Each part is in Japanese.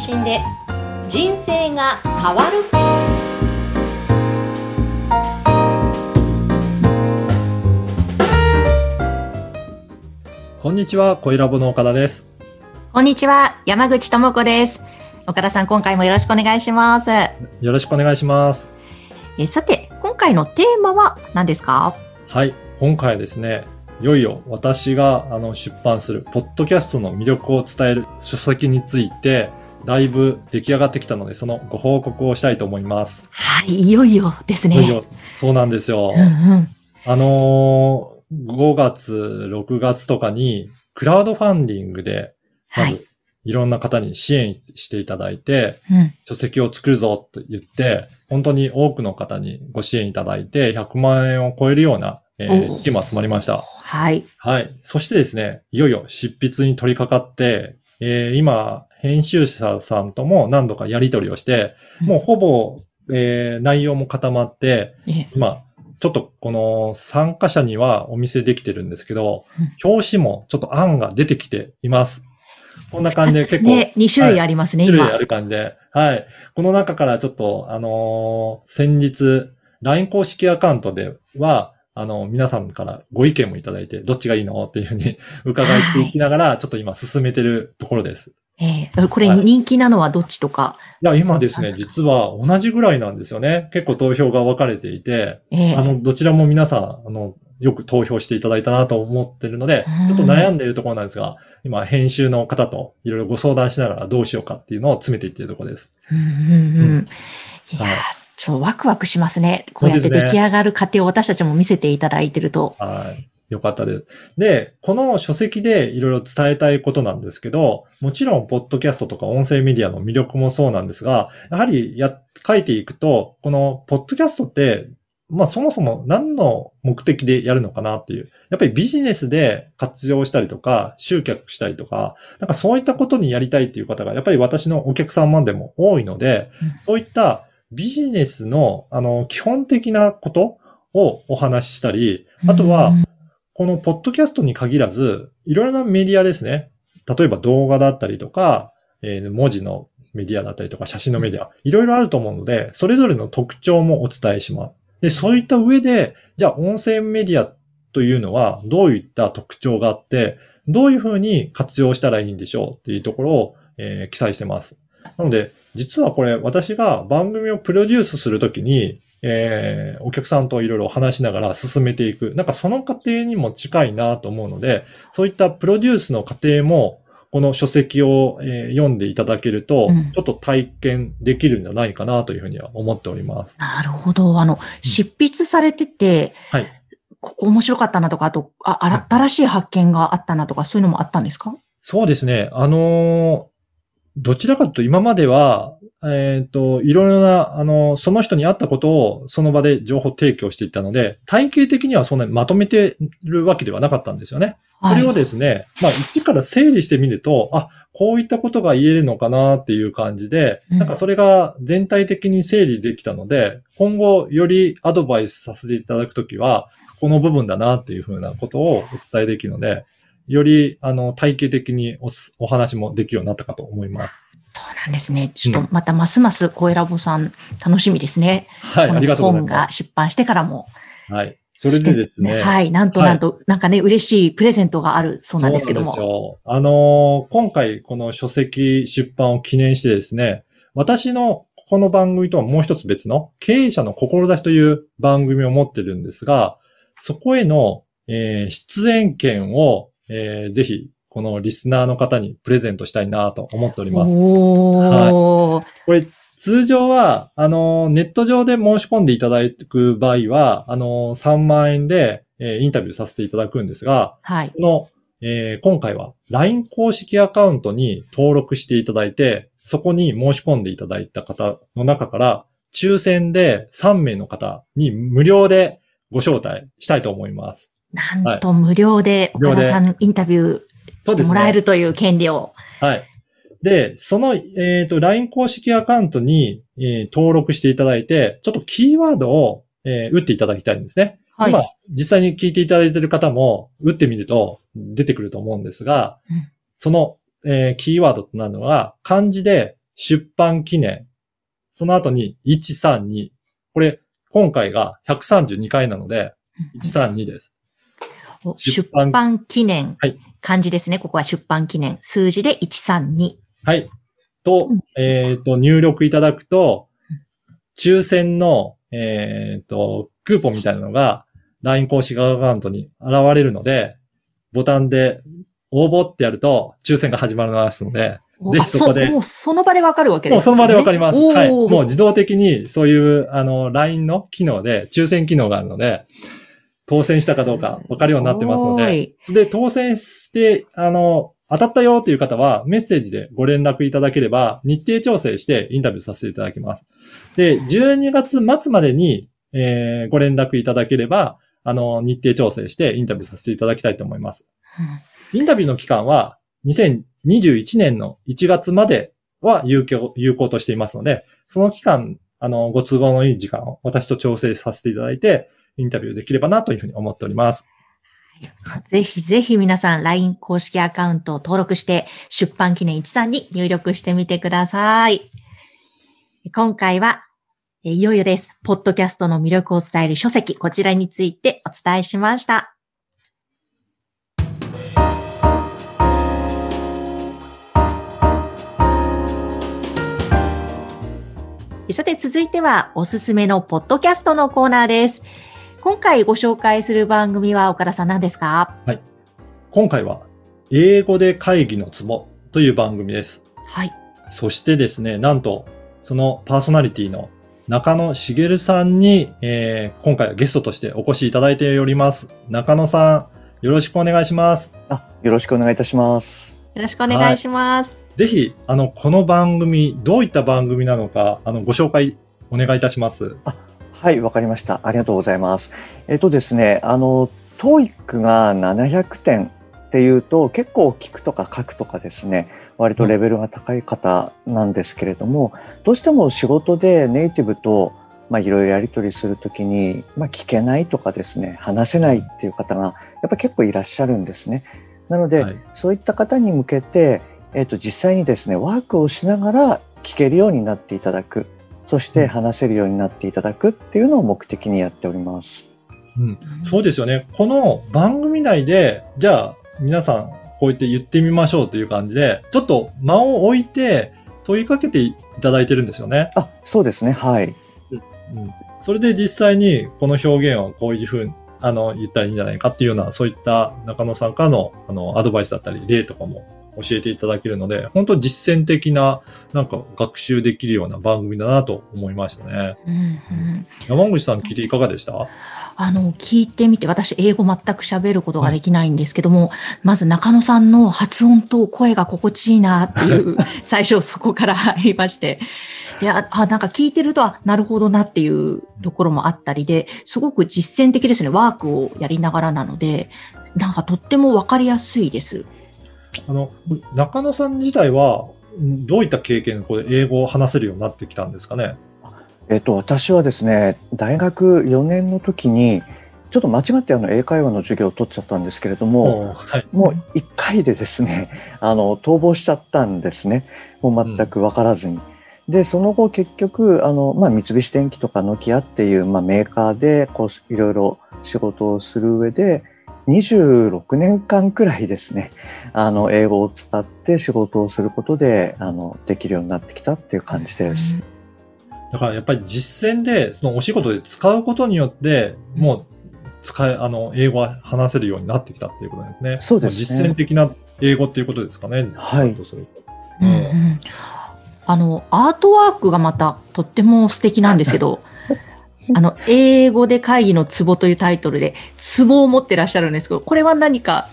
信で人生が変わるこんにちは、小ラボの岡田です。こんにちは、山口智子です。岡田さん、今回もよろしくお願いします。よろしくお願いします。えさて、今回のテーマは何ですか？はい、今回はですね、いよいよ私があの出版する、ポッドキャストの魅力を伝える書籍について、だいぶ出来上がってきたので、そのご報告をしたいと思います。はい、いよいよですね。いよいよそうなんですよ。うんうん。あのー5月、6月とかに、クラウドファンディングで、まはいず、いろんな方に支援していただいて、うん。書籍を作るぞと言って、本当に多くの方にご支援いただいて、100万円を超えるような、えーお資金も集まりました。はい。はい。そしてですね、いよいよ執筆に取り掛かって、えー今、編集者さんとも何度かやり取りをして、うんもうほぼ、えー内容も固まって、え今、ちょっとこの参加者にはお見せできてるんですけど、表紙もちょっと案が出てきています。こんな感じで結構、ね、2種類ありますね、今種類あ。る感じで。はい。この中からちょっと、あのー先日、LINE 公式アカウントでは、あの、皆さんからご意見もいただいて、どっちがいいの？っていうふうに 伺っていきながら、ちょっと今進めてるところです。えーこれはい人気なのはどっちとか？いや、今ですね、実は同じぐらいなんですよね。結構投票が分かれていて、えーあの、どちらも皆さん、あの、よく投票していただいたなと思ってるのでうん、ちょっと悩んでいるところなんですが、今、編集の方といろいろご相談しながらどうしようかっていうのを詰めていっているところです。うんうんうん。いやちょっとワクワクしますね。こうやって出来上がる過程を私たちも見せていただいてると。はい。よかったです。で、この書籍でいろいろ伝えたいことなんですけど、もちろん、ポッドキャストとか音声メディアの魅力もそうなんですが、やはりや、書いていくと、この、ポッドキャストって、まあそもそも何の目的でやるのかなっていう。やっぱりビジネスで活用したりとか、集客したりとか、なんかそういったことにやりたいっていう方が、やっぱり私のお客様でも多いので、うんそういったビジネスの、あの、基本的なことをお話ししたり、あとは、うんこのポッドキャストに限らず、いろいろなメディアですね。例えば動画だったりとか、えー文字のメディアだったりとか、写真のメディア、いろいろあると思うので、それぞれの特徴もお伝えします。で、そういった上で、じゃあ音声メディアというのはどういった特徴があって、どういうふうに活用したらいいんでしょうっていうところを、えー記載してます。なので、実はこれ私が番組をプロデュースするときに、えーお客さんといろいろ話しながら進めていく。なんかその過程にも近いなと思うので、そういったプロデュースの過程も、この書籍を、えー読んでいただけるとうん、ちょっと体験できるんじゃないかなというふうには思っております。なるほど。あの、執筆されてて、はい。ここ面白かったなとか、あと、あ、新しい発見があったなとか、そういうのもあったんですか？そうですね。あのーどちらかというと今までは、えっ、と、いろいろな、あの、その人に合ったことをその場で情報提供していったので、体系的にはそんなにまとめてるわけではなかったんですよね。それをですね、まあ、一から整理してみると、あ、こういったことが言えるのかなっていう感じで、うんなんかそれが全体的に整理できたので、今後よりアドバイスさせていただくときは、この部分だなっていうふうなことをお伝えできるので、より、あの、体系的におすお話もできるようになったかと思います。そうなんですね。ちょっとまたますます声ラボさん楽しみですね。はい、ありがとうござい本まが出版してからも。す。はい。それでですね。はい。なんとなんと、なんかね、嬉しいプレゼントがあるそうなんですけども。そうですよ。あのー今回この書籍出版を記念してですね、私のこの番組とはもう一つ別の経営者の志という番組を持ってるんですが、そこへの、えー出演権を、えーぜひこのリスナーの方にプレゼントしたいなと思っております。おー。これ通常は、あの、ネット上で申し込んでいただく場合は、あの、3万円で、えーインタビューさせていただくんですが、はい。この、えー今回は LINE 公式アカウントに登録していただいて、そこに申し込んでいただいた方の中から、抽選で3名の方に無料でご招待したいと思います。なんと無料で無料で岡田さんインタビューしてもらえるという権利を。はい。で、その、えっ、と、LINE 公式アカウントに、えー登録していただいて、ちょっとキーワードを、えー打っていただきたいんですね。はい。今、実際に聞いていただいている方も、打ってみると出てくると思うんですが、うんその、えーキーワードとなるのは、漢字で、出版記念。その後に132。これ、今回が132回なので、132です。お出出版版記念。はい漢字ですね。ここは出版記念。数字で132。はい。とうん、えっ、と、入力いただくと、抽選の、えっ、と、クーポンみたいなのが、LINE 公式アカウントに現れるので、ボタンで応募ってやると、抽選が始まりますので、おぜひそこであもうその場でわかるわけですね。もうその場でわかります。はい。もう自動的にそういう、あの、LINE の機能で、抽選機能があるので、当選したかどうかわかるようになってますので、で、当選して、あの、当たったよっていう方は、メッセージでご連絡いただければ、日程調整してインタビューさせていただきます。で、12月末までに、えーご連絡いただければ、あの、日程調整してインタビューさせていただきたいと思います。インタビューの期間は、2021年の1月までは有効、有効としていますので、その期間、あの、ご都合のいい時間を私と調整させていただいて、インタビューできればなというふうに思っております。ぜひぜひ皆さん LINE 公式アカウントを登録して出版記念13に入力してみてください。今回は、いよいよです。ポッドキャストの魅力を伝える書籍、こちらについてお伝えしました。さて続いてはおすすめのポッドキャストのコーナーです。今回ご紹介する番組は岡田さん何ですか？今回は、英語で会議のツボという番組です。はい。そしてですね、なんと、そのパーソナリティの中野茂さんに、えー今回はゲストとしてお越しいただいております。中野さん、よろしくお願いします。あ、よろしくお願いいたします。よろしくお願いします。ぜひ、あの、この番組、どういった番組なのか、あの、ご紹介お願いいたします。はい、わかりました。ありがとうございます。えっとですね、あの、TOEIC が700点っていうと、結構聞くとか書くとかですね、割とレベルが高い方なんですけれども、どうしても仕事でネイティブと、まあ、いろいろやり取りするときに、まあ、聞けないとかですね、話せないっていう方が、やっぱ結構いらっしゃるんですね。なので、はいそういった方に向けて、えっ、と、実際にですね、ワークをしながら聞けるようになっていただく。そして話せるようになっていただくっていうのを目的にやっております。うん。そうですよね。この番組内で、じゃあ、皆さん、こう言って言ってみましょうという感じで、ちょっと間を置いて問いかけていただいてるんですよね。あ、そうですね。はい。うん。それで実際にこの表現をこういうふうに、あの、言ったらいいんじゃないかっていうような、そういった中野さんからの、あの、アドバイスだったり、例とかも教えていただけるので、本当実践的な、なんか学習できるような番組だなと思いましたね。うんうん山口さん聞いていかがでした？あの、聞いてみて、私、英語全く喋ることができないんですけども、まず中野さんの発音と声が心地いいなっていう、最初そこから入りまして、で、あ、あなんか聞いてると、あなるほどなっていうところもあったりで、すごく実践的ですね。ワークをやりながらなので、なんかとってもわかりやすいです。あの、中野さん自体は、んどういった経験で英語を話せるようになってきたんですかね？えっ、と、私はですね、大学4年の時に、ちょっと間違ってあの英会話の授業を取っちゃったんですけれども、うはい。もう1回でですね、あの、逃亡しちゃったんですね。もう全く分からずに。で、その後結局、あの、まあ、三菱電機とかノキアっていう、まあ、メーカーで、こう、いろいろ仕事をする上で、26年間くらいですね、あの、英語を使って仕事をすることで、あの、できるようになってきたっていう感じです。だからやっぱり実践で、そのお仕事で使うことによって、もう使え、あの、英語は話せるようになってきたっていうことですね。そうですね実践的な英語っていうことですかね。はいうんうんあの、アートワークがまたとっても素敵なんですけど、あの、英語で会議のツボというタイトルで、ツボを持ってらっしゃるんですけど、これは何か、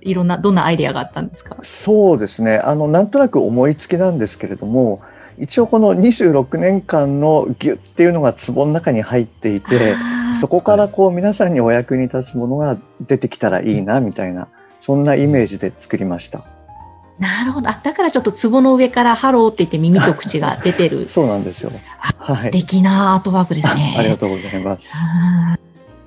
いろんな、どんなアイデアがあったんですか？そうですね。あの、なんとなく思いつきなんですけれども、一応この26年間のギュッっていうのが壺の中に入っていて、そこからこう皆さんにお役に立つものが出てきたらいいなみたいな、そんなイメージで作りました。なるほど。あだからちょっとツボの上からハローって言って耳と口が出てる。そうなんですよ。あはい素敵なアートワークですね。ありがとうございます。あ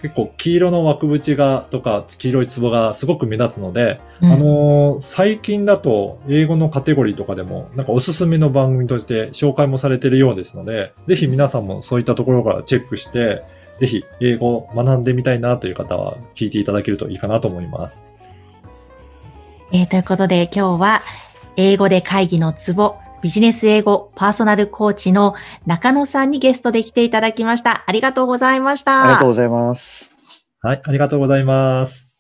結構黄色の枠縁がとか黄色いツボがすごく目立つので、うんあのー最近だと英語のカテゴリーとかでもなんかおすすめの番組として紹介もされているようですので、ぜひ皆さんもそういったところからチェックして、ぜひ英語を学んでみたいなという方は聞いていただけるといいかなと思います。えーということで今日は英語で会議のツボ、ビジネス英語パーソナルコーチの中野さんにゲストで来ていただきました。ありがとうございました。ありがとうございます。はい、ありがとうございます。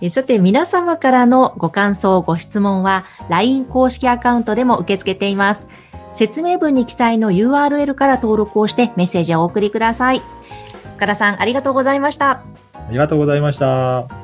えーさて皆様からのご感想、ご質問は LINE 公式アカウントでも受け付けています。説明文に記載の URL から登録をしてメッセージをお送りください。岡田さん、ありがとうございました。ありがとうございました。